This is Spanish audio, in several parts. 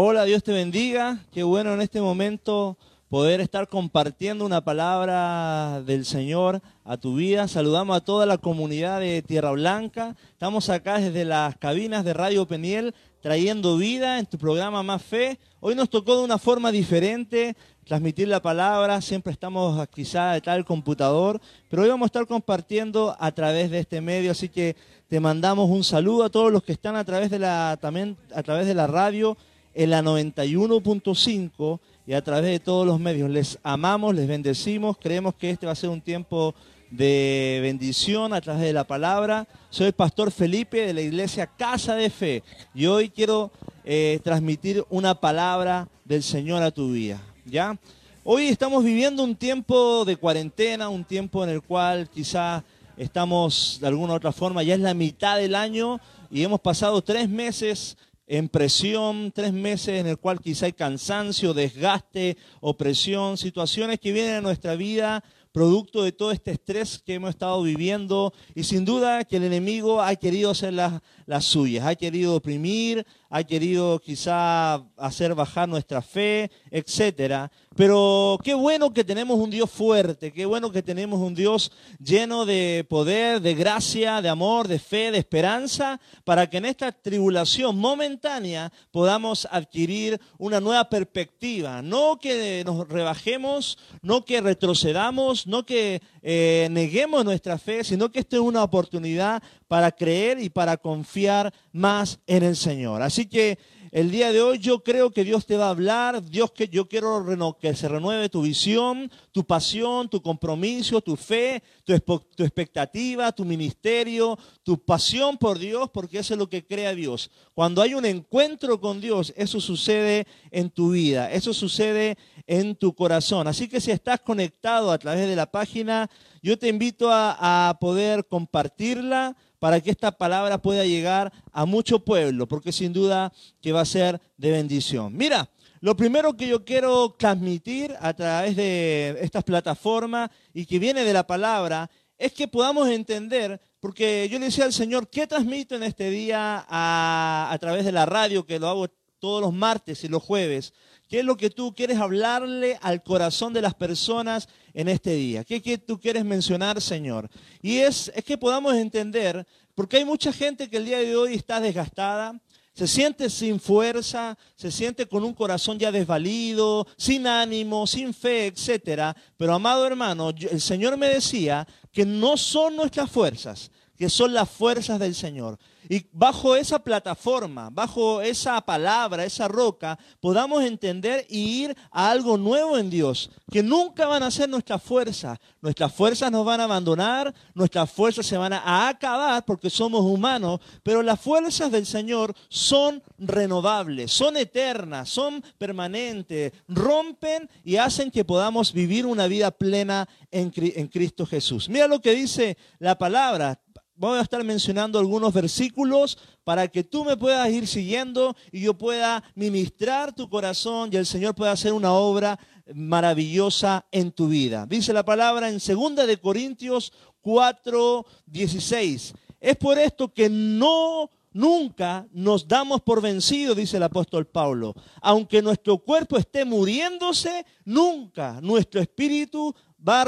Hola, Dios te bendiga. Qué bueno en este momento poder estar compartiendo una palabra del Señor a tu vida. Saludamos a toda la comunidad de Tierra Blanca. Estamos acá desde las cabinas de Radio Peniel trayendo vida en tu programa Más Fe. Hoy nos tocó de una forma diferente transmitir la palabra. Siempre estamos quizá de tal computador, pero hoy vamos a estar compartiendo a través de este medio. Así que te mandamos un saludo a todos los que están a través de la, también a través de la radio en la 91.5 y a través de todos los medios. Les amamos, les bendecimos, creemos que este va a ser un tiempo de bendición a través de la palabra. Soy el pastor Felipe de la iglesia Casa de Fe y hoy quiero eh, transmitir una palabra del Señor a tu vida. ¿ya? Hoy estamos viviendo un tiempo de cuarentena, un tiempo en el cual quizá estamos de alguna u otra forma, ya es la mitad del año y hemos pasado tres meses en presión, tres meses en el cual quizá hay cansancio, desgaste, opresión, situaciones que vienen a nuestra vida producto de todo este estrés que hemos estado viviendo. Y sin duda que el enemigo ha querido hacer las, las suyas, ha querido oprimir, ha querido quizá hacer bajar nuestra fe, etcétera. Pero qué bueno que tenemos un Dios fuerte, qué bueno que tenemos un Dios lleno de poder, de gracia, de amor, de fe, de esperanza, para que en esta tribulación momentánea podamos adquirir una nueva perspectiva. No que nos rebajemos, no que retrocedamos, no que eh, neguemos nuestra fe, sino que esto es una oportunidad para creer y para confiar más en el Señor. Así que el día de hoy yo creo que Dios te va a hablar, Dios que yo quiero que se renueve tu visión, tu pasión, tu compromiso, tu fe, tu, expectativa, tu ministerio, tu pasión por Dios, porque eso es lo que crea Dios. Cuando hay un encuentro con Dios, eso sucede en tu vida, eso sucede en tu corazón. Así que si estás conectado a través de la página, yo te invito a poder compartirla para que esta palabra pueda llegar a mucho pueblo, porque sin duda que va a ser de bendición. Mira, lo primero que yo quiero transmitir a través de estas plataformas y que viene de la palabra es que podamos entender, porque yo le decía al Señor, ¿qué transmito en este día a, a través de la radio, que lo hago todos los martes y los jueves? ¿Qué es lo que tú quieres hablarle al corazón de las personas en este día? ¿Qué, qué tú quieres mencionar, Señor? Y es, es que podamos entender, porque hay mucha gente que el día de hoy está desgastada, se siente sin fuerza, se siente con un corazón ya desvalido, sin ánimo, sin fe, etc. Pero amado hermano, el Señor me decía que no son nuestras fuerzas, que son las fuerzas del Señor. Y bajo esa plataforma, bajo esa palabra, esa roca, podamos entender y ir a algo nuevo en Dios, que nunca van a ser nuestra fuerza. Nuestras fuerzas nos van a abandonar, nuestras fuerzas se van a acabar porque somos humanos, pero las fuerzas del Señor son renovables, son eternas, son permanentes, rompen y hacen que podamos vivir una vida plena en, Cristo Jesús. Mira lo que dice la palabra, voy a estar mencionando algunos versículos para que tú me puedas ir siguiendo y yo pueda ministrar tu corazón y el Señor pueda hacer una obra maravillosa en tu vida. Dice la palabra en 2 de Corintios 4, 16. Es por esto que no nunca nos damos por vencidos, dice el apóstol Pablo. Aunque nuestro cuerpo esté muriéndose, nunca nuestro espíritu va,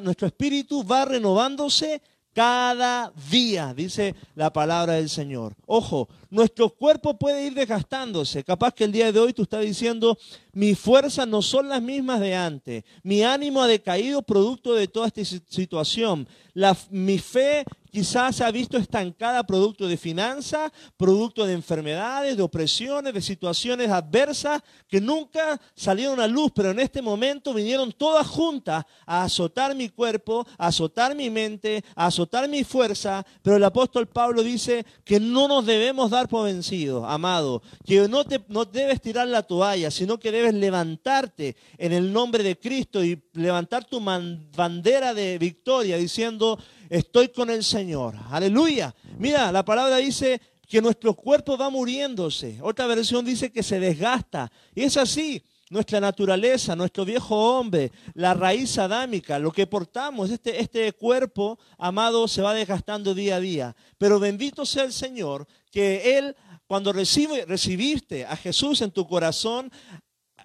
nuestro espíritu va renovándose cada día, dice la palabra del Señor. Ojo, nuestro cuerpo puede ir desgastándose. Capaz que el día de hoy tú estás diciendo, mis fuerzas no son las mismas de antes. Mi ánimo ha decaído producto de toda esta situación. La, mi fe quizás se ha visto estancada producto de finanzas, producto de enfermedades, de opresiones, de situaciones adversas que nunca salieron a luz, pero en este momento vinieron todas juntas a azotar mi cuerpo, a azotar mi mente, a azotar mi fuerza. Pero el apóstol Pablo dice que no nos debemos dar por vencidos, amado, que no, te, no debes tirar la toalla, sino que debes levantarte en el nombre de Cristo y levantar tu bandera de victoria diciendo, estoy con el Señor. Aleluya. Mira, la palabra dice que nuestro cuerpo va muriéndose. Otra versión dice que se desgasta. Y es así. Nuestra naturaleza, nuestro viejo hombre, la raíz adámica, lo que portamos, este, este cuerpo, amado, se va desgastando día a día. Pero bendito sea el Señor, que Él cuando recibiste a Jesús en tu corazón,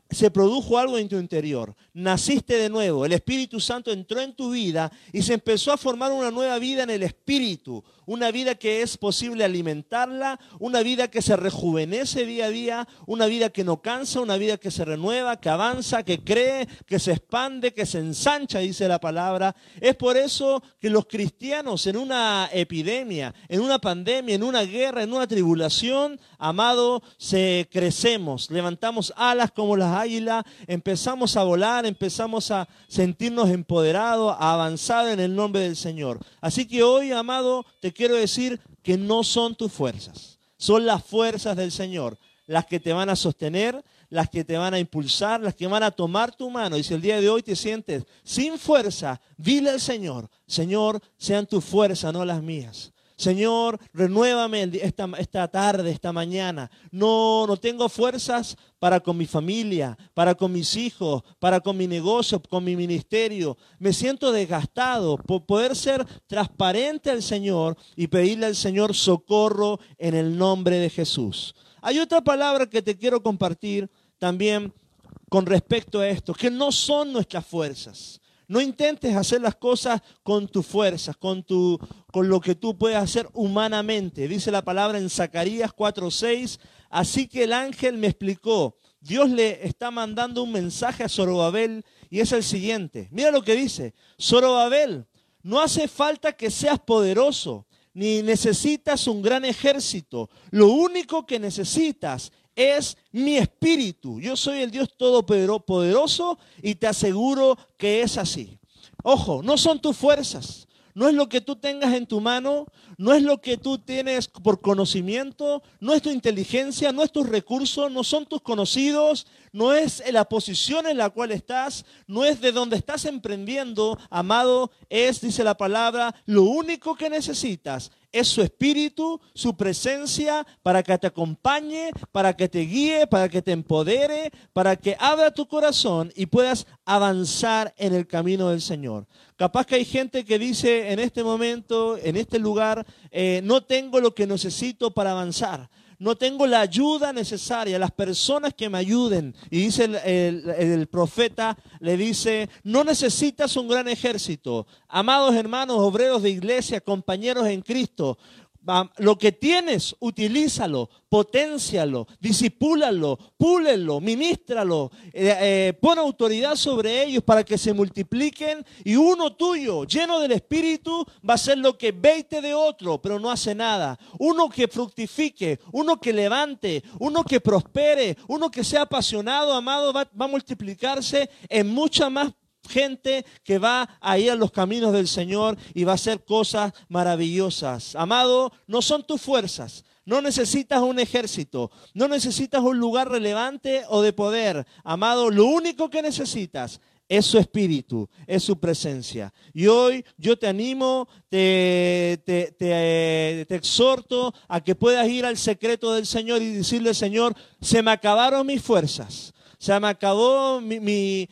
se produjo algo en tu interior. Naciste de nuevo, el Espíritu Santo entró en tu vida y se empezó a formar una nueva vida en el Espíritu, una vida que es posible alimentarla, una vida que se rejuvenece día a día, una vida que no cansa, una vida que se renueva, que avanza, que cree, que se expande, que se ensancha, dice la palabra. Es por eso que los cristianos en una epidemia, en una pandemia, en una guerra, en una tribulación, amado, se crecemos, levantamos alas como las águilas, empezamos a volar, empezamos a sentirnos empoderados, a avanzar en el nombre del Señor. Así que hoy, amado, te quiero decir que no son tus fuerzas, son las fuerzas del Señor las que te van a sostener, las que te van a impulsar, las que van a tomar tu mano. Y si el día de hoy te sientes sin fuerza, dile al Señor, Señor, sean tu fuerza, no las mías. Señor, renuévame esta, esta tarde, esta mañana. No, no tengo fuerzas para con mi familia, para con mis hijos, para con mi negocio, con mi ministerio. Me siento desgastado por poder ser transparente al Señor y pedirle al Señor socorro en el nombre de Jesús. Hay otra palabra que te quiero compartir también con respecto a esto, que no son nuestras fuerzas. No intentes hacer las cosas con tus fuerzas, con, tu, con lo que tú puedes hacer humanamente. Dice la palabra en Zacarías 4:6. Así que el ángel me explicó, Dios le está mandando un mensaje a Zorobabel y es el siguiente. Mira lo que dice, Zorobabel, no hace falta que seas poderoso, ni necesitas un gran ejército. Lo único que necesitas es mi espíritu. Yo soy el Dios todopoderoso y te aseguro que es así. Ojo, no son tus fuerzas, no es lo que tú tengas en tu mano, no es lo que tú tienes por conocimiento, no es tu inteligencia, no es tus recursos, no son tus conocidos, no es la posición en la cual estás, no es de donde estás emprendiendo, amado, es, dice la palabra, lo único que necesitas es su espíritu, su presencia para que te acompañe, para que te guíe, para que te empodere, para que abra tu corazón y puedas avanzar en el camino del Señor. Capaz que hay gente que dice en este momento, en este lugar, eh, no tengo lo que necesito para avanzar no tengo la ayuda necesaria, las personas que me ayuden. Y dice el, profeta, le dice, no necesitas un gran ejército. Amados hermanos, obreros de iglesia, compañeros en Cristo, lo que tienes, utilízalo, potencialo, disipúlalo, púlelo, ministralo, eh, eh, pon autoridad sobre ellos para que se multipliquen y uno tuyo, lleno del Espíritu, va a ser lo que veite de otro, pero no hace nada. Uno que fructifique, uno que levante, uno que prospere, uno que sea apasionado, amado, va, va a multiplicarse en mucha más gente que va a ir a los caminos del Señor y va a hacer cosas maravillosas. Amado, no son tus fuerzas. No necesitas un ejército, no necesitas un lugar relevante o de poder. Amado, lo único que necesitas es su espíritu, es su presencia. Y hoy yo te animo, te, te, te, exhorto a que puedas ir al secreto del Señor y decirle, Señor, se me acabaron mis fuerzas se me acabó mi,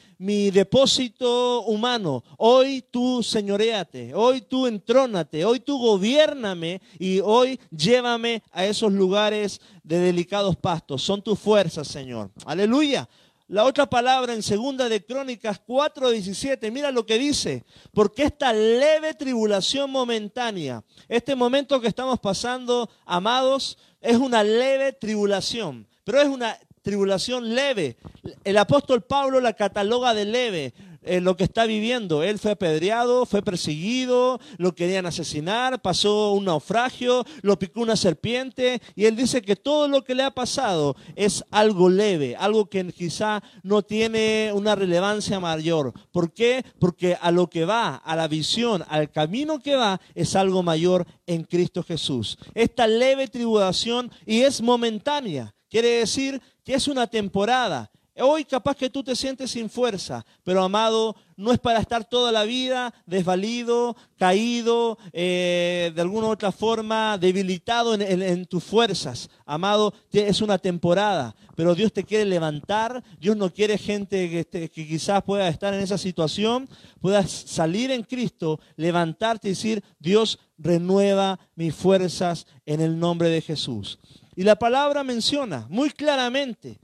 depósito humano. Hoy tú señoreate, hoy tú entrónate, hoy tú gobiername y hoy llévame a esos lugares de delicados pastos. Son tus fuerzas, Señor. Aleluya. La otra palabra en segunda de Crónicas 4:17, mira lo que dice, porque esta leve tribulación momentánea, este momento que estamos pasando, amados, es una leve tribulación, pero es una tribulación leve. El apóstol Pablo la cataloga de leve en lo que está viviendo. Él fue apedreado, fue perseguido, lo querían asesinar, pasó un naufragio, lo picó una serpiente y él dice que todo lo que le ha pasado es algo leve, algo que quizá no tiene una relevancia mayor. ¿Por qué? Porque a lo que va, a la visión, al camino que va, es algo mayor en Cristo Jesús. Esta leve tribulación y es momentánea. Quiere decir que es una temporada. Hoy capaz que tú te sientes sin fuerza, pero amado, no es para estar toda la vida desvalido, caído, eh, de alguna u otra forma debilitado en, tus fuerzas. Amado, es una temporada, pero Dios te quiere levantar, Dios no quiere gente que, que quizás pueda estar en esa situación, puedas salir en Cristo, levantarte y decir, Dios renueva mis fuerzas en el nombre de Jesús. Y la palabra menciona muy claramente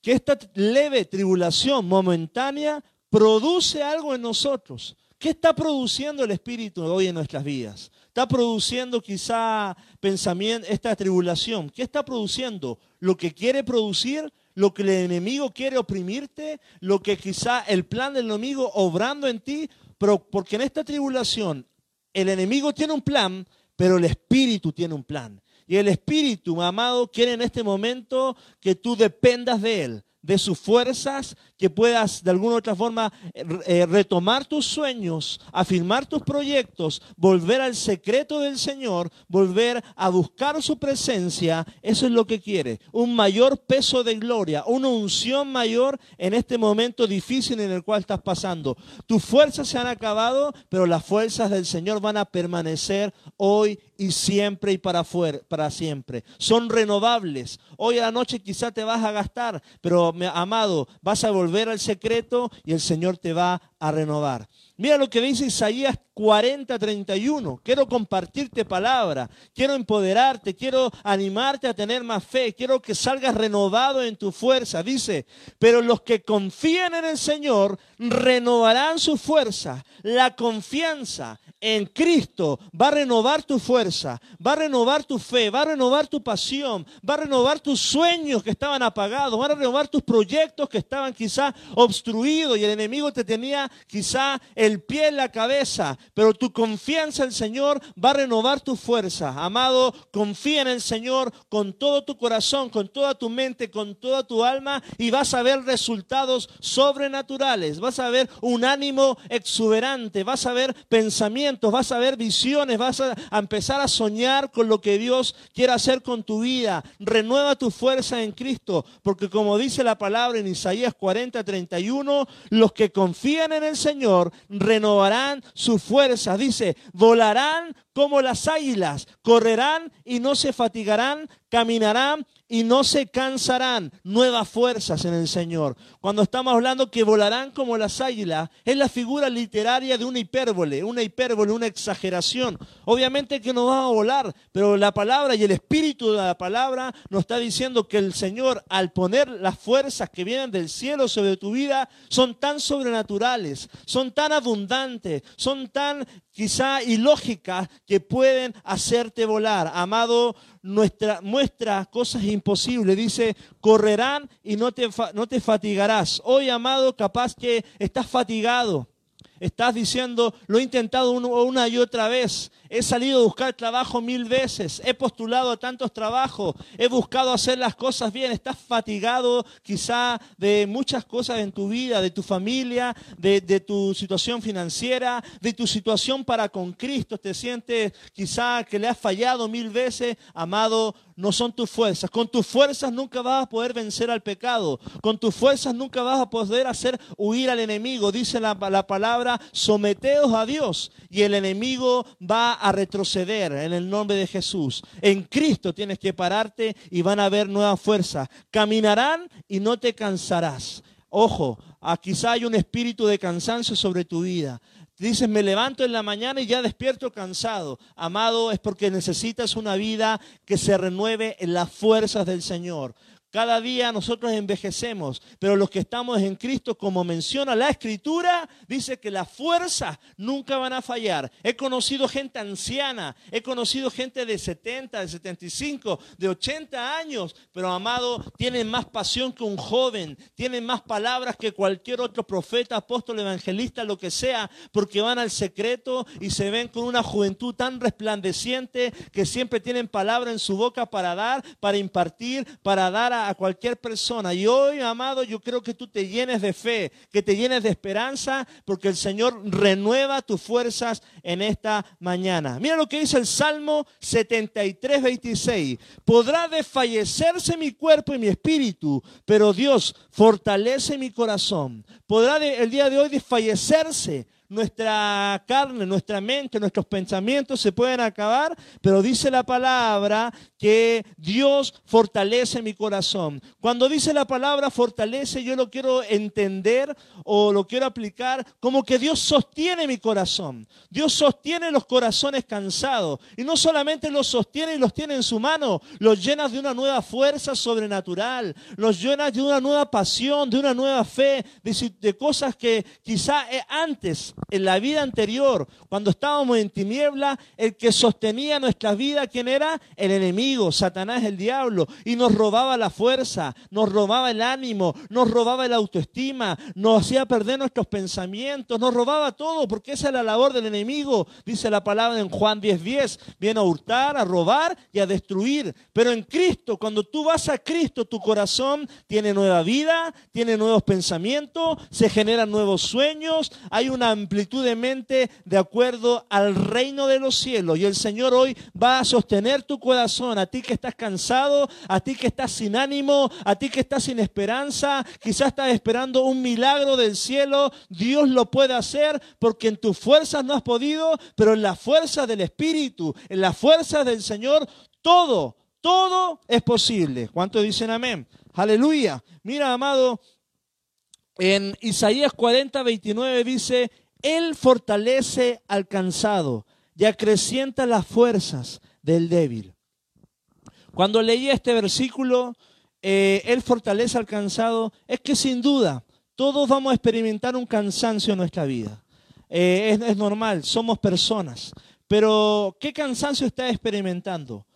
que esta leve tribulación momentánea produce algo en nosotros. ¿Qué está produciendo el Espíritu hoy en nuestras vidas? Está produciendo quizá pensamiento, esta tribulación. ¿Qué está produciendo? Lo que quiere producir, lo que el enemigo quiere oprimirte, lo que quizá el plan del enemigo obrando en ti, porque en esta tribulación el enemigo tiene un plan, pero el Espíritu tiene un plan. Y el Espíritu, amado, quiere en este momento que tú dependas de Él de sus fuerzas, que puedas de alguna u otra forma eh, retomar tus sueños, afirmar tus proyectos, volver al secreto del Señor, volver a buscar su presencia. Eso es lo que quiere. Un mayor peso de gloria, una unción mayor en este momento difícil en el cual estás pasando. Tus fuerzas se han acabado, pero las fuerzas del Señor van a permanecer hoy y siempre y para, para siempre. Son renovables. Hoy a la noche quizá te vas a gastar, pero amado, vas a volver al secreto y el Señor te va a renovar. Mira lo que dice Isaías 40, 31. Quiero compartirte palabra, quiero empoderarte, quiero animarte a tener más fe, quiero que salgas renovado en tu fuerza. Dice, pero los que confían en el Señor renovarán su fuerza. La confianza en Cristo va a renovar tu fuerza, va a renovar tu fe, va a renovar tu pasión, va a renovar tus sueños que estaban apagados, va a renovar tus proyectos que estaban quizá obstruidos y el enemigo te tenía quizá el pie en la cabeza, pero tu confianza en el Señor va a renovar tu fuerza. Amado, confía en el Señor con todo tu corazón, con toda tu mente, con toda tu alma y vas a ver resultados sobrenaturales, vas a ver un ánimo exuberante, vas a ver pensamientos, vas a ver visiones, vas a, empezar a soñar con lo que Dios quiere hacer con tu vida. Renueva tu fuerza en Cristo, porque como dice la palabra en Isaías 40, 31, los que confían en el Señor renovarán sus fuerzas. Dice, volarán como las águilas, correrán y no se fatigarán, caminarán y no se cansarán. Nuevas fuerzas en el Señor. Cuando estamos hablando que volarán como las águilas, es la figura literaria de una hipérbole, una hipérbole, una exageración. Obviamente que no va a volar, pero la palabra y el espíritu de la palabra nos está diciendo que el Señor, al poner las fuerzas que vienen del cielo sobre tu vida, son tan sobrenaturales, son tan abundantes, son tan quizá ilógicas que pueden hacerte volar. Amado, nuestra, muestra cosas imposibles. Dice, correrán y no te, no te fatigarás. Hoy, amado, capaz que estás fatigado. Estás diciendo, lo he intentado una y otra vez. He salido a buscar trabajo mil veces. He postulado a tantos trabajos. He buscado hacer las cosas bien. Estás fatigado quizá de muchas cosas en tu vida, de tu familia, de, tu situación financiera, de tu situación para con Cristo. Te sientes quizá que le has fallado mil veces. Amado, no son tus fuerzas. Con tus fuerzas nunca vas a poder vencer al pecado. Con tus fuerzas nunca vas a poder hacer huir al enemigo. Dice la, palabra, someteos a Dios y el enemigo va a retroceder en el nombre de Jesús. En Cristo tienes que pararte y van a haber nuevas fuerzas. Caminarán y no te cansarás. Ojo, quizá hay un espíritu de cansancio sobre tu vida. Dices, me levanto en la mañana y ya despierto cansado. Amado, es porque necesitas una vida que se renueve en las fuerzas del Señor. Cada día nosotros envejecemos, pero los que estamos en Cristo, como menciona la Escritura, dice que las fuerzas nunca van a fallar. He conocido gente anciana, he conocido gente de 70, de 75, de 80 años, pero amado, tienen más pasión que un joven, tienen más palabras que cualquier otro profeta, apóstol, evangelista, lo que sea, porque van al secreto y se ven con una juventud tan resplandeciente que siempre tienen palabra en su boca para dar, para impartir, para dar a a cualquier persona. Y hoy, amado, yo creo que tú te llenes de fe, que te llenes de esperanza, porque el Señor renueva tus fuerzas en esta mañana. Mira lo que dice el Salmo 73, 26. Podrá desfallecerse mi cuerpo y mi espíritu, pero Dios fortalece mi corazón. Podrá el día de hoy desfallecerse nuestra carne, nuestra mente, nuestros pensamientos se pueden acabar, pero dice la palabra que Dios fortalece mi corazón. Cuando dice la palabra fortalece, yo lo quiero entender o lo quiero aplicar como que Dios sostiene mi corazón. Dios sostiene los corazones cansados y no solamente los sostiene y los tiene en su mano, los llena de una nueva fuerza sobrenatural, los llena de una nueva pasión, de una nueva fe, de, cosas que quizá antes, en la vida anterior, cuando estábamos en tiniebla, el que sostenía nuestra vida, ¿quién era? El enemigo, Satanás, el diablo, y nos robaba la fuerza, nos robaba el ánimo, nos robaba la autoestima, nos hacía perder nuestros pensamientos, nos robaba todo, porque esa es la labor del enemigo, dice la palabra en Juan 10:10, viene a hurtar, a robar y a destruir. Pero en Cristo, cuando tú vas a Cristo, tu corazón tiene nueva vida, tiene nuevos pensamientos, se generan nuevos sueños, hay una amplitud de mente de acuerdo al reino de los cielos. Y el Señor hoy va a sostener tu corazón, a ti que estás cansado, a ti que estás sin ánimo, a ti que estás sin esperanza, quizás estás esperando un milagro del cielo. Dios lo puede hacer porque en tus fuerzas no has podido, pero en la fuerza del Espíritu, en la fuerza del Señor, todo, todo es posible. ¿Cuántos dicen amén? Aleluya. Mira, amado, en Isaías 40, 29 dice, Él fortalece al cansado y acrecienta las fuerzas del débil. Cuando leí este versículo, eh, Él fortalece al cansado, es que sin duda todos vamos a experimentar un cansancio en nuestra vida. Eh, es normal, somos personas. Pero, ¿qué cansancio estás experimentando?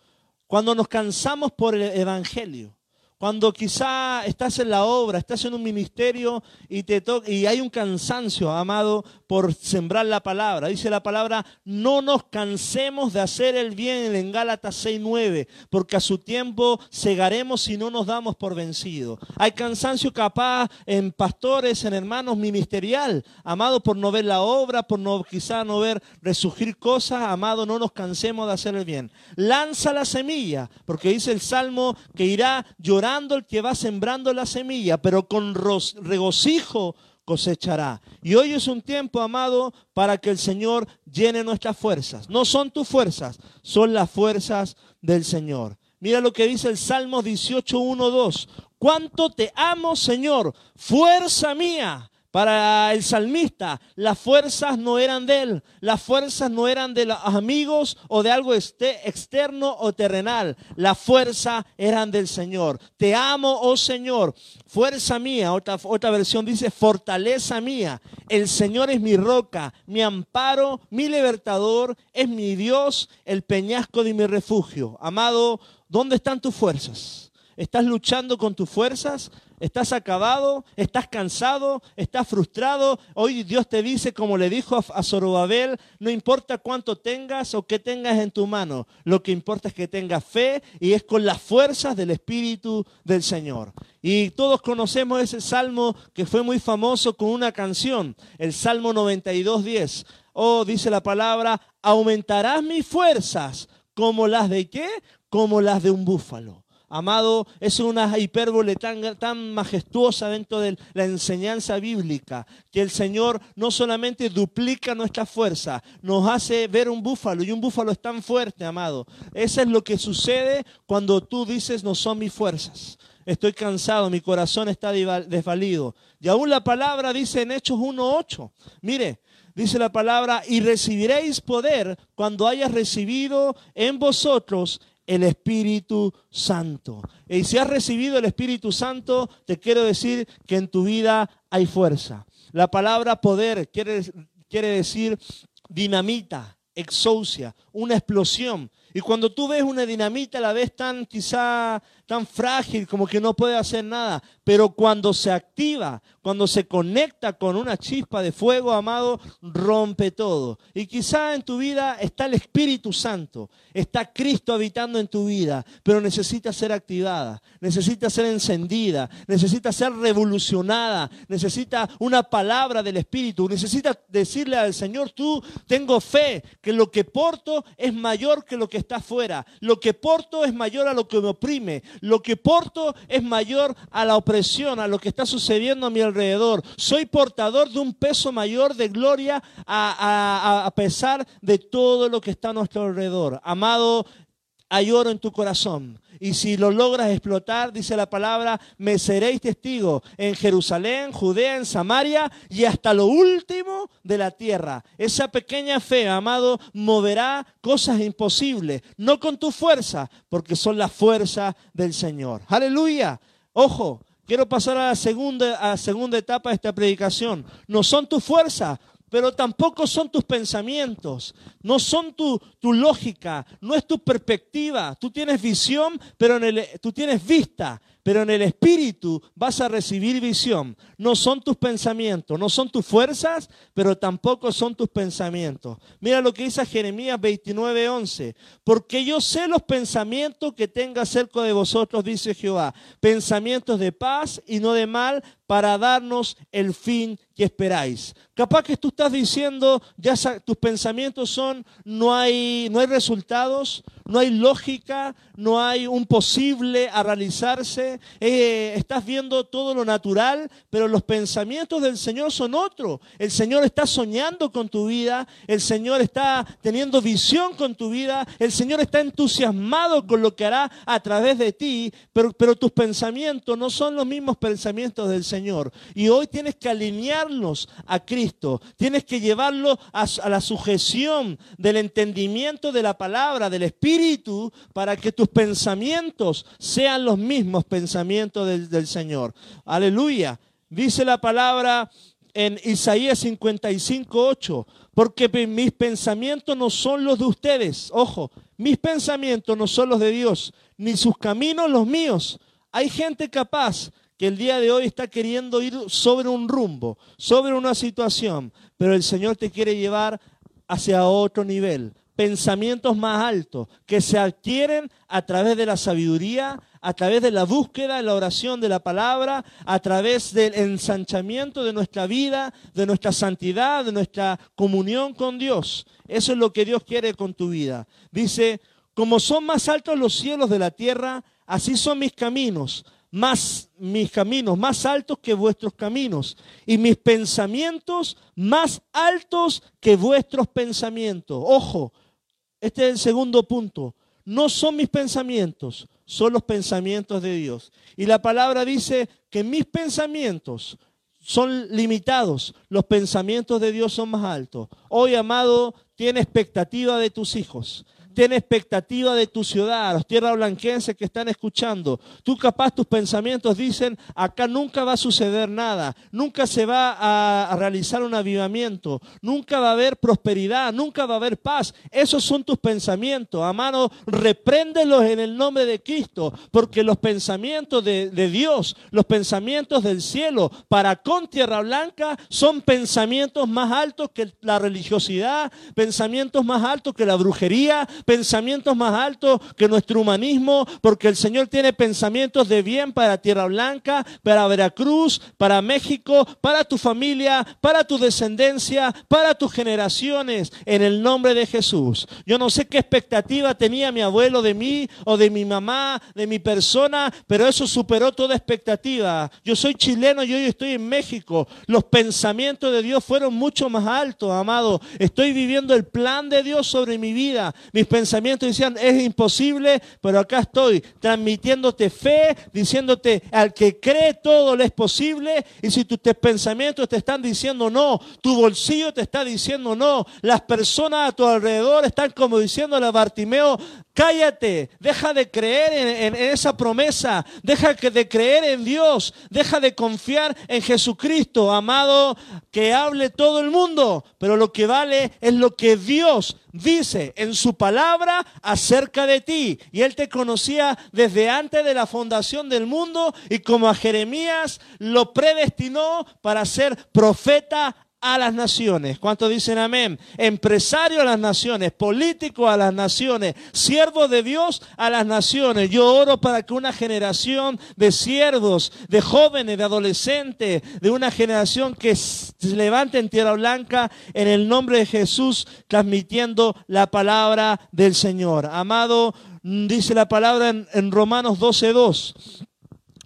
Cuando nos cansamos por el Evangelio. Cuando quizá estás en la obra, estás en un ministerio y, te y hay un cansancio, amado, por sembrar la palabra. Dice la palabra, no nos cansemos de hacer el bien en Gálatas 6.9, porque a su tiempo cegaremos si no nos damos por vencido. Hay cansancio capaz en pastores, en hermanos ministerial, amado, por no ver la obra, por no quizá no ver resurgir cosas, amado, no nos cansemos de hacer el bien. Lanza la semilla, porque dice el Salmo que irá llorando el que va sembrando la semilla, pero con regocijo cosechará. Y hoy es un tiempo, amado, para que el Señor llene nuestras fuerzas. No son tus fuerzas, son las fuerzas del Señor. Mira lo que dice el Salmo 18, 1, 2. Cuánto te amo, Señor, fuerza mía. Para el salmista, las fuerzas no eran de él, las fuerzas no eran de los amigos o de algo externo o terrenal, las fuerzas eran del Señor. Te amo, oh Señor, fuerza mía. Otra, otra versión dice, fortaleza mía. El Señor es mi roca, mi amparo, mi libertador, es mi Dios, el peñasco de mi refugio. Amado, ¿dónde están tus fuerzas? ¿Estás luchando con tus fuerzas? ¿Estás acabado? ¿Estás cansado? ¿Estás frustrado? Hoy Dios te dice, como le dijo a Zorobabel, no importa cuánto tengas o qué tengas en tu mano, lo que importa es que tengas fe y es con las fuerzas del Espíritu del Señor. Y todos conocemos ese salmo que fue muy famoso con una canción, el Salmo 92.10. Oh, dice la palabra, aumentarás mis fuerzas como las de qué? Como las de un búfalo. Amado, es una hipérbole tan, tan majestuosa dentro de la enseñanza bíblica, que el Señor no solamente duplica nuestra fuerza, nos hace ver un búfalo, y un búfalo es tan fuerte, amado. Eso es lo que sucede cuando tú dices, no son mis fuerzas. Estoy cansado, mi corazón está desvalido. Y aún la palabra dice en Hechos 1.8, mire, dice la palabra, y recibiréis poder cuando hayas recibido en vosotros el Espíritu Santo. Y si has recibido el Espíritu Santo, te quiero decir que en tu vida hay fuerza. La palabra poder quiere, quiere decir dinamita, exousia, una explosión. Y cuando tú ves una dinamita, la ves tan quizá tan frágil como que no puede hacer nada. Pero cuando se activa, cuando se conecta con una chispa de fuego, amado, rompe todo. Y quizá en tu vida está el Espíritu Santo, está Cristo habitando en tu vida, pero necesita ser activada, necesita ser encendida, necesita ser revolucionada, necesita una palabra del Espíritu, necesita decirle al Señor, tú tengo fe que lo que porto es mayor que lo que está afuera. Lo que porto es mayor a lo que me oprime. Lo que porto es mayor a la opresión, a lo que está sucediendo a mi alrededor. Soy portador de un peso mayor de gloria a, a pesar de todo lo que está a nuestro alrededor. Amado, hay oro en tu corazón. Y si lo logras explotar, dice la palabra, me seréis testigo en Jerusalén, Judea, en Samaria y hasta lo último de la tierra. Esa pequeña fe, amado, moverá cosas imposibles, no con tu fuerza, porque son la fuerza del Señor. Aleluya. Ojo, quiero pasar a la segunda, a la segunda etapa de esta predicación. No son tu fuerza, pero tampoco son tus pensamientos, no son tu, tu, lógica, no es tu perspectiva. Tú tienes visión, pero tú tienes vista, pero en el espíritu vas a recibir visión. No son tus pensamientos, no son tus fuerzas, pero tampoco son tus pensamientos. Mira lo que dice Jeremías 29:11, porque yo sé los pensamientos que tenga cerca de vosotros, dice Jehová, pensamientos de paz y no de mal, para darnos el fin que esperáis. Capaz que tú estás diciendo, ya tus pensamientos son, no hay, no hay resultados, no hay lógica, no hay un posible a realizarse, eh, estás viendo todo lo natural, pero los pensamientos del Señor son otros. El Señor está soñando con tu vida, el Señor está teniendo visión con tu vida, el Señor está entusiasmado con lo que hará a través de ti, pero, tus pensamientos no son los mismos pensamientos del Señor. Y hoy tienes que alinearlos a Cristo, tienes que llevarlo a, a la sujeción del entendimiento de la palabra, del Espíritu, para que tus pensamientos sean los mismos pensamientos del, del Señor. Aleluya. Dice la palabra en Isaías 55, 8, porque mis pensamientos no son los de ustedes. Ojo, mis pensamientos no son los de Dios, ni sus caminos los míos. Hay gente capaz que el día de hoy está queriendo ir sobre un rumbo, sobre una situación, pero el Señor te quiere llevar hacia otro nivel, pensamientos más altos que se adquieren a través de la sabiduría, a través de la búsqueda, de la oración de la palabra, a través del ensanchamiento de nuestra vida, de nuestra santidad, de nuestra comunión con Dios. Eso es lo que Dios quiere con tu vida. Dice, como son más altos los cielos de la tierra, así son mis caminos, más mis caminos más altos que vuestros caminos y mis pensamientos más altos que vuestros pensamientos. Ojo, este es el segundo punto. No son mis pensamientos, son los pensamientos de Dios. Y la palabra dice que mis pensamientos son limitados, los pensamientos de Dios son más altos. Hoy, amado, tiene expectativa de tus hijos ten expectativa de tu ciudad, los tierras blanquenses que están escuchando. Tú capaz tus pensamientos dicen, acá nunca va a suceder nada, nunca se va a, realizar un avivamiento, nunca va a haber prosperidad, nunca va a haber paz. Esos son tus pensamientos. Amado, repréndelos en el nombre de Cristo, porque los pensamientos de Dios, los pensamientos del cielo para con tierra blanca son pensamientos más altos que la religiosidad, pensamientos más altos que la brujería, pensamientos más altos que nuestro humanismo, porque el Señor tiene pensamientos de bien para Tierra Blanca, para Veracruz, para México, para tu familia, para tu descendencia, para tus generaciones, en el nombre de Jesús. Yo no sé qué expectativa tenía mi abuelo de mí o de mi mamá, de mi persona, pero eso superó toda expectativa. Yo soy chileno y hoy estoy en México. Los pensamientos de Dios fueron mucho más altos, amado. Estoy viviendo el plan de Dios sobre mi vida. Mis pensamientos decían, es imposible, pero acá estoy transmitiéndote fe, diciéndote, al que cree todo le es posible, y si tus pensamientos te están diciendo no, tu bolsillo te está diciendo no, las personas a tu alrededor están como diciéndole a Bartimeo, cállate, deja de creer en, esa promesa, deja de creer en Dios, deja de confiar en Jesucristo, amado, que hable todo el mundo, pero lo que vale es lo que Dios dice en su palabra acerca de ti. Y él te conocía desde antes de la fundación del mundo y como a Jeremías lo predestinó para ser profeta a las naciones. ¿Cuántos dicen amén? Empresario a las naciones, político a las naciones, siervo de Dios a las naciones. Yo oro para que una generación de siervos, de jóvenes, de adolescentes, de una generación que se levante en tierra blanca en el nombre de Jesús, transmitiendo la palabra del Señor. Amado, dice la palabra en, en Romanos 12.2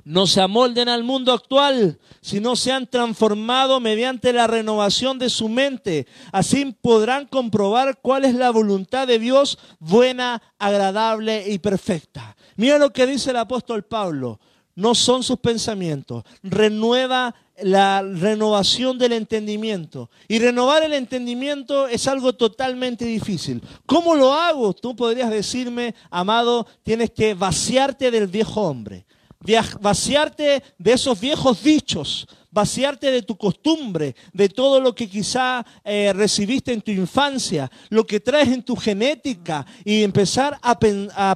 no se amolden al mundo actual, sino sean transformados mediante la renovación de su mente. Así podrán comprobar cuál es la voluntad de Dios buena, agradable y perfecta. Mira lo que dice el apóstol Pablo. No son sus pensamientos. Renueva la renovación del entendimiento. Y renovar el entendimiento es algo totalmente difícil. ¿Cómo lo hago? Tú podrías decirme, amado, tienes que vaciarte del viejo hombre vaciarte de esos viejos dichos, vaciarte de tu costumbre, de todo lo que quizá eh, recibiste en tu infancia, lo que traes en tu genética y empezar a,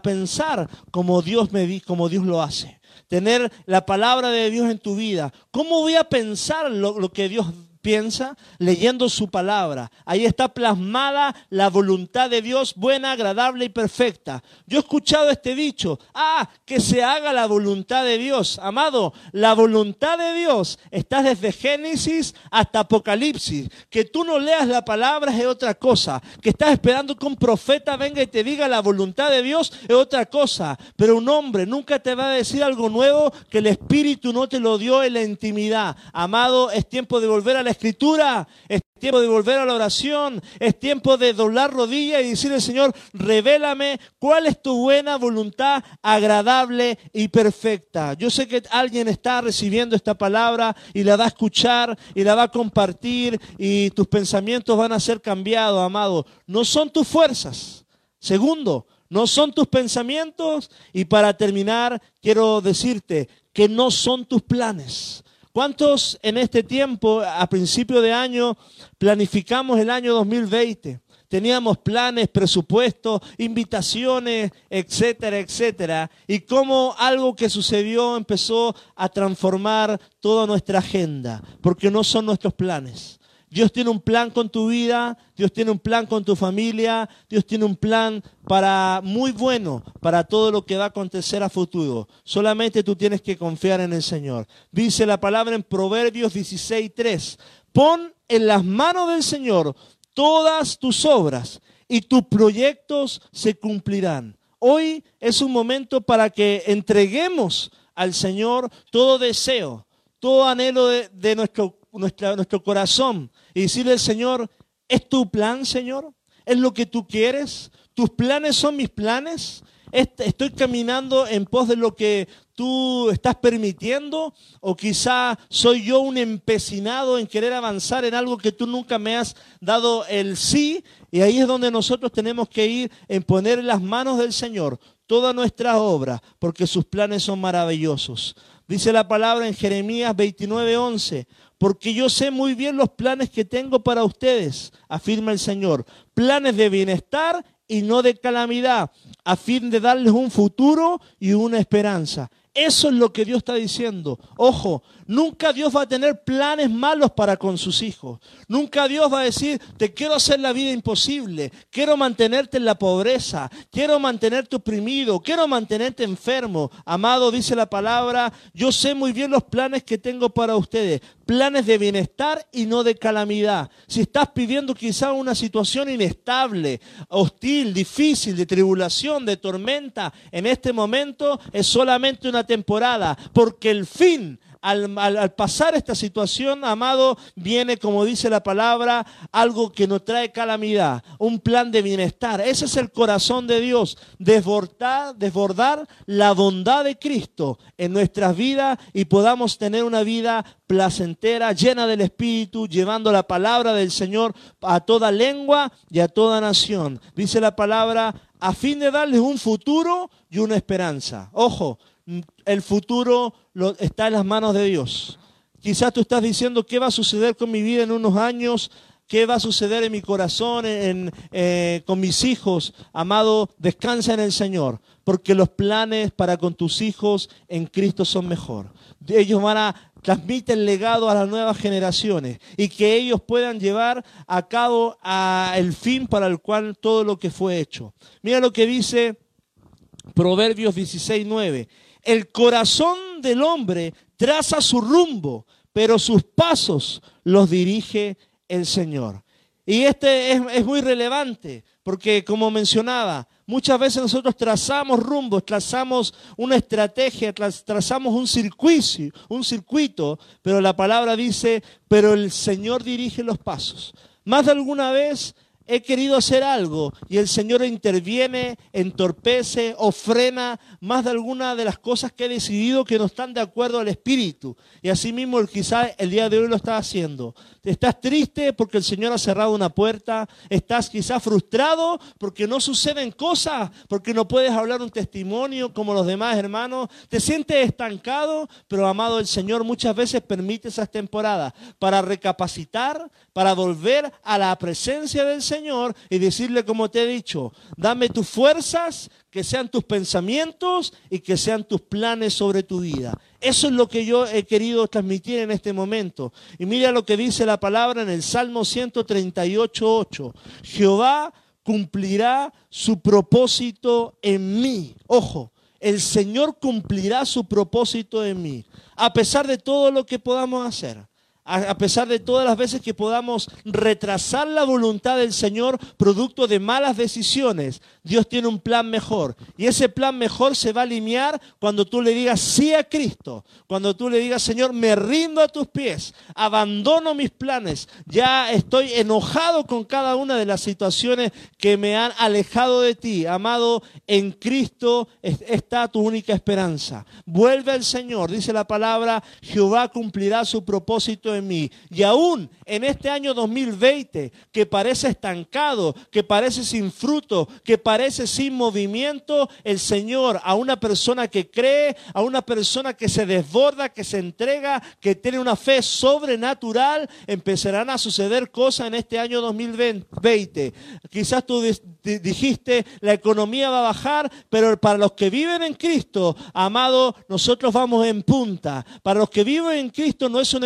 pensar como Dios, me, como Dios lo hace. Tener la palabra de Dios en tu vida. ¿Cómo voy a pensar lo que Dios piensa leyendo su palabra. Ahí está plasmada la voluntad de Dios buena, agradable y perfecta. Yo he escuchado este dicho, ah, que se haga la voluntad de Dios. Amado, la voluntad de Dios está desde Génesis hasta Apocalipsis. Que tú no leas la palabra es otra cosa. Que estás esperando que un profeta venga y te diga la voluntad de Dios es otra cosa. Pero un hombre nunca te va a decir algo nuevo que el Espíritu no te lo dio en la intimidad. Amado, es tiempo de volver a la escritura, es tiempo de volver a la oración, es tiempo de doblar rodillas y decirle, Señor, revélame cuál es tu buena voluntad, agradable y perfecta. Yo sé que alguien está recibiendo esta palabra y la va a escuchar y la va a compartir y tus pensamientos van a ser cambiados, amado. No son tus fuerzas. Segundo, no son tus pensamientos. Y para terminar, quiero decirte que no son tus planes. ¿Cuántos en este tiempo, a principio de año, planificamos el año 2020? Teníamos planes, presupuestos, invitaciones, etcétera, etcétera. Y cómo algo que sucedió empezó a transformar toda nuestra agenda, porque no son nuestros planes. Dios tiene un plan con tu vida, Dios tiene un plan con tu familia, Dios tiene un plan para muy bueno para todo lo que va a acontecer a futuro. Solamente tú tienes que confiar en el Señor. Dice la palabra en Proverbios 16:3, pon en las manos del Señor todas tus obras y tus proyectos se cumplirán. Hoy es un momento para que entreguemos al Señor todo deseo, todo anhelo de, de nuestro nuestro corazón y decirle al Señor, ¿es tu plan, Señor? ¿Es lo que tú quieres? ¿Tus planes son mis planes? ¿Estoy caminando en pos de lo que tú estás permitiendo? ¿O quizá soy yo un empecinado en querer avanzar en algo que tú nunca me has dado el sí? Y ahí es donde nosotros tenemos que ir en poner en las manos del Señor toda nuestra obra, porque sus planes son maravillosos. Dice la palabra en Jeremías 29:11, porque yo sé muy bien los planes que tengo para ustedes, afirma el Señor, planes de bienestar y no de calamidad, a fin de darles un futuro y una esperanza. Eso es lo que Dios está diciendo. Ojo, nunca Dios va a tener planes malos para con sus hijos. Nunca Dios va a decir, te quiero hacer la vida imposible, quiero mantenerte en la pobreza, quiero mantenerte oprimido, quiero mantenerte enfermo. Amado, dice la palabra, yo sé muy bien los planes que tengo para ustedes, planes de bienestar y no de calamidad. Si estás pidiendo quizá una situación inestable, hostil, difícil, de tribulación, de tormenta, en este momento es solamente una temporada, porque el fin al, pasar esta situación, amado, viene, como dice la palabra, algo que nos trae calamidad, un plan de bienestar. Ese es el corazón de Dios, desbordar, desbordar la bondad de Cristo en nuestras vidas y podamos tener una vida placentera, llena del Espíritu, llevando la palabra del Señor a toda lengua y a toda nación. Dice la palabra, a fin de darles un futuro y una esperanza. Ojo, el futuro está en las manos de Dios. Quizás tú estás diciendo qué va a suceder con mi vida en unos años, qué va a suceder en mi corazón, eh, con mis hijos. Amado, descansa en el Señor, porque los planes para con tus hijos en Cristo son mejor. Ellos van a transmite el legado a las nuevas generaciones y que ellos puedan llevar a cabo el fin para el cual todo lo que fue hecho. Mira lo que dice Proverbios 16:9. El corazón del hombre traza su rumbo, pero sus pasos los dirige el Señor. Y este es, muy relevante, porque como mencionaba, muchas veces nosotros trazamos rumbos, trazamos una estrategia, trazamos un circuito, un circuito, pero la palabra dice, pero el Señor dirige los pasos. Más de alguna vez he querido hacer algo y el Señor interviene, entorpece o frena más de alguna de las cosas que he decidido que no están de acuerdo al Espíritu. Y así mismo quizá el día de hoy lo está haciendo. Estás triste porque el Señor ha cerrado una puerta. Estás quizás frustrado porque no suceden cosas, porque no puedes hablar un testimonio como los demás hermanos. Te sientes estancado, pero amado, el Señor muchas veces permite esas temporadas para recapacitar, para volver a la presencia del Señor y decirle como te he dicho, dame tus fuerzas, que sean tus pensamientos y que sean tus planes sobre tu vida. Eso es lo que yo he querido transmitir en este momento. Y mira lo que dice la palabra en el Salmo 138.8. Jehová cumplirá su propósito en mí. Ojo, el Señor cumplirá su propósito en mí, a pesar de todo lo que podamos hacer a pesar de todas las veces que podamos retrasar la voluntad del Señor producto de malas decisiones, Dios tiene un plan mejor. Y ese plan mejor se va a alinear cuando tú le digas sí a Cristo, cuando tú le digas, Señor, me rindo a tus pies, abandono mis planes, ya estoy enojado con cada una de las situaciones que me han alejado de ti. Amado, en Cristo está tu única esperanza. Vuelve al Señor, dice la palabra, Jehová cumplirá su propósito en mí. Y aún en este año 2020, que parece estancado, que parece sin fruto, que parece sin movimiento, el Señor a una persona que cree, a una persona que se desborda, que se entrega, que tiene una fe sobrenatural, empezarán a suceder cosas en este año 2020. Quizás tú dijiste, la economía va a bajar, pero para los que viven en Cristo, amado, nosotros vamos en punta. Para los que viven en Cristo no es un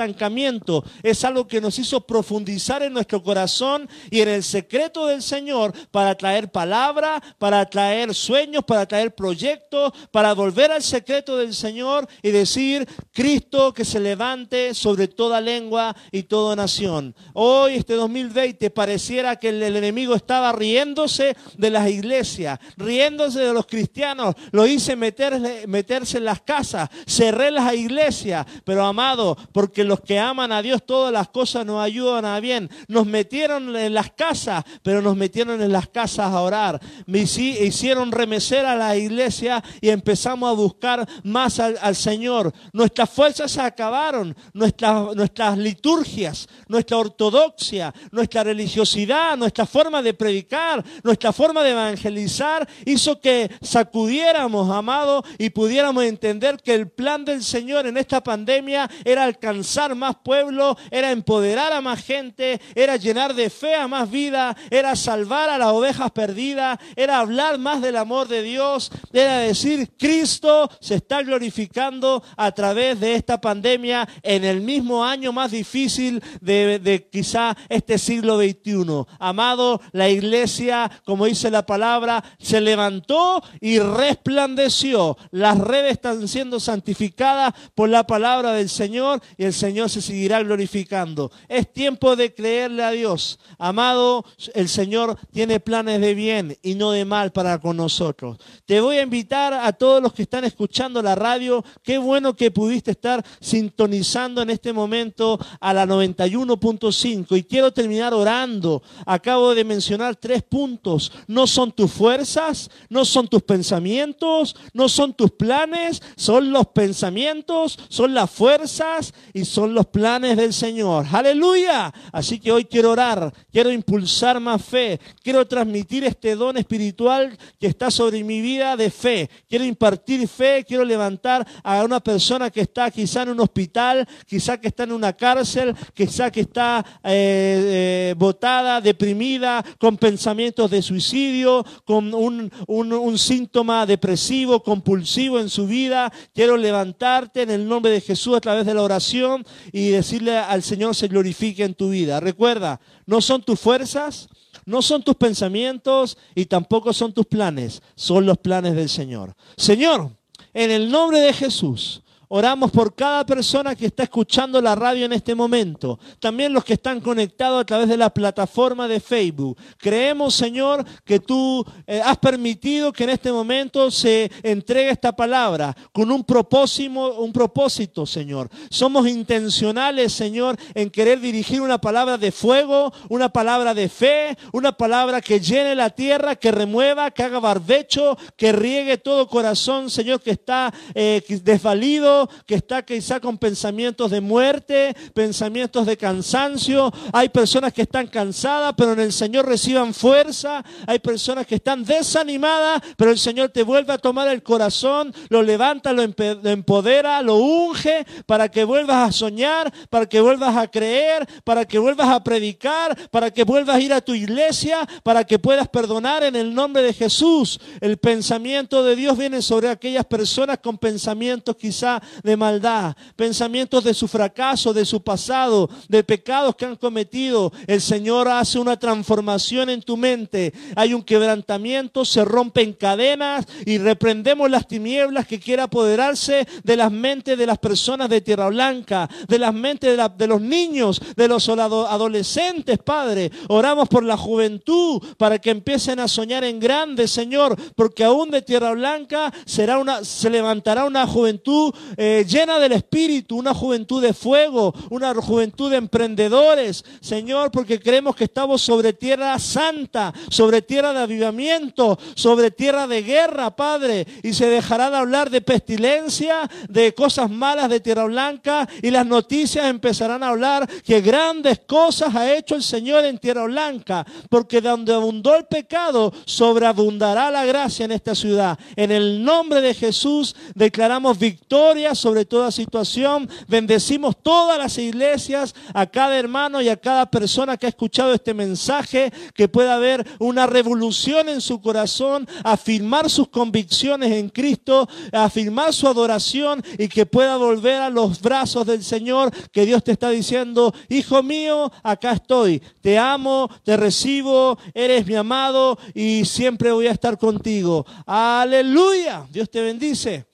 estancamiento, es algo que nos hizo profundizar en nuestro corazón y en el secreto del Señor para traer palabra, para traer sueños, para traer proyectos, para volver al secreto del Señor y decir, Cristo que se levante sobre toda lengua y toda nación. Hoy, este 2020, pareciera que el, enemigo estaba riéndose de las iglesias, riéndose de los cristianos. Lo hice meterse en las casas, cerré las iglesias, pero amado, porque los que aman a Dios todas las cosas nos ayudan a bien. Nos metieron en las casas, pero nos metieron en las casas a orar. Hicieron remecer a la iglesia y empezamos a buscar más al, Señor. Nuestras fuerzas se acabaron, nuestras, nuestras liturgias, nuestra ortodoxia, nuestra religiosidad, nuestra forma de predicar, nuestra forma de evangelizar hizo que sacudiéramos, amado, y pudiéramos entender que el plan del Señor en esta pandemia era alcanzar más pueblo, era empoderar a más gente, era llenar de fe a más vida, era salvar a las ovejas perdidas, era hablar más del amor de Dios, era decir, Cristo se está glorificando a través de esta pandemia en el mismo año más difícil de, de quizá este siglo XXI. Amado, la iglesia, como dice la palabra, se levantó y resplandeció. Las redes están siendo santificadas por la palabra del Señor y el Señor se seguirá glorificando. Es tiempo de creerle a Dios. Amado, el Señor tiene planes de bien y no de mal para con nosotros. Te voy a invitar a todos los que están escuchando la radio. Qué bueno que pudiste estar sintonizando en este momento a la 91.5. Y quiero terminar orando. Acabo de mencionar tres puntos. No son tus fuerzas, no son tus pensamientos, no son tus planes, son los pensamientos, son las fuerzas y son son los planes del Señor. Aleluya. Así que hoy quiero orar, quiero impulsar más fe, quiero transmitir este don espiritual que está sobre mi vida de fe. Quiero impartir fe, quiero levantar a una persona que está quizá en un hospital, quizá que está en una cárcel, quizá que está eh, eh, botada, deprimida, con pensamientos de suicidio, con un, un síntoma depresivo, compulsivo en su vida. Quiero levantarte en el nombre de Jesús a través de la oración y decirle al Señor se glorifique en tu vida. Recuerda, no son tus fuerzas, no son tus pensamientos y tampoco son tus planes, son los planes del Señor. Señor, en el nombre de Jesús, Oramos por cada persona que está escuchando la radio en este momento. También los que están conectados a través de la plataforma de Facebook. Creemos, Señor, que tú eh, has permitido que en este momento se entregue esta palabra con un propósito, un propósito, Señor. Somos intencionales, Señor, en querer dirigir una palabra de fuego, una palabra de fe, una palabra que llene la tierra, que remueva, que haga barbecho, que riegue todo corazón, Señor, que está eh, desvalido que está quizá con pensamientos de muerte, pensamientos de cansancio. Hay personas que están cansadas, pero en el Señor reciban fuerza. Hay personas que están desanimadas, pero el Señor te vuelve a tomar el corazón, lo levanta, lo empodera, lo unge para que vuelvas a soñar, para que vuelvas a creer, para que vuelvas a predicar, para que vuelvas a ir a tu iglesia, para que puedas perdonar en el nombre de Jesús. El pensamiento de Dios viene sobre aquellas personas con pensamientos quizá de maldad, pensamientos de su fracaso, de su pasado, de pecados que han cometido. El Señor hace una transformación en tu mente. Hay un quebrantamiento, se rompen cadenas y reprendemos las tinieblas que quiera apoderarse de las mentes de las personas de Tierra Blanca, de las mentes de, de los niños, de los adolescentes, Padre. Oramos por la juventud para que empiecen a soñar en grande, Señor, porque aún de Tierra Blanca será una, se levantará una juventud eh, llena del Espíritu, una juventud de fuego, una juventud de emprendedores, Señor, porque creemos que estamos sobre tierra santa, sobre tierra de avivamiento, sobre tierra de guerra, Padre, y se dejará de hablar de pestilencia, de cosas malas de tierra blanca, y las noticias empezarán a hablar que grandes cosas ha hecho el Señor en tierra blanca, porque donde abundó el pecado, sobreabundará la gracia en esta ciudad. En el nombre de Jesús declaramos victoria sobre toda situación. Bendecimos todas las iglesias, a cada hermano y a cada persona que ha escuchado este mensaje, que pueda haber una revolución en su corazón, afirmar sus convicciones en Cristo, afirmar su adoración y que pueda volver a los brazos del Señor, que Dios te está diciendo, hijo mío, acá estoy, te amo, te recibo, eres mi amado y siempre voy a estar contigo. Aleluya, Dios te bendice.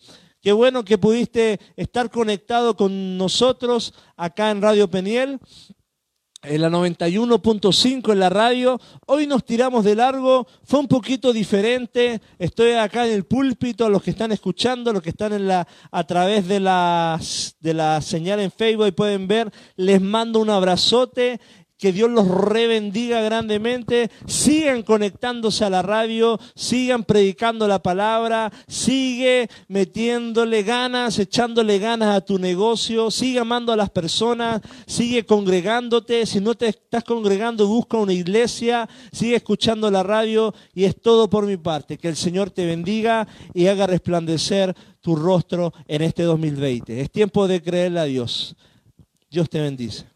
Qué bueno que pudiste estar conectado con nosotros acá en Radio Peniel, en la 91.5 en la radio. Hoy nos tiramos de largo, fue un poquito diferente. Estoy acá en el púlpito, los que están escuchando, los que están en la, a través de la, de la señal en Facebook y pueden ver, les mando un abrazote que Dios los rebendiga grandemente. Sigan conectándose a la radio, sigan predicando la palabra, sigue metiéndole ganas, echándole ganas a tu negocio, sigue amando a las personas, sigue congregándote. Si no te estás congregando, busca una iglesia, sigue escuchando la radio y es todo por mi parte. Que el Señor te bendiga y haga resplandecer tu rostro en este 2020. Es tiempo de creerle a Dios. Dios te bendice.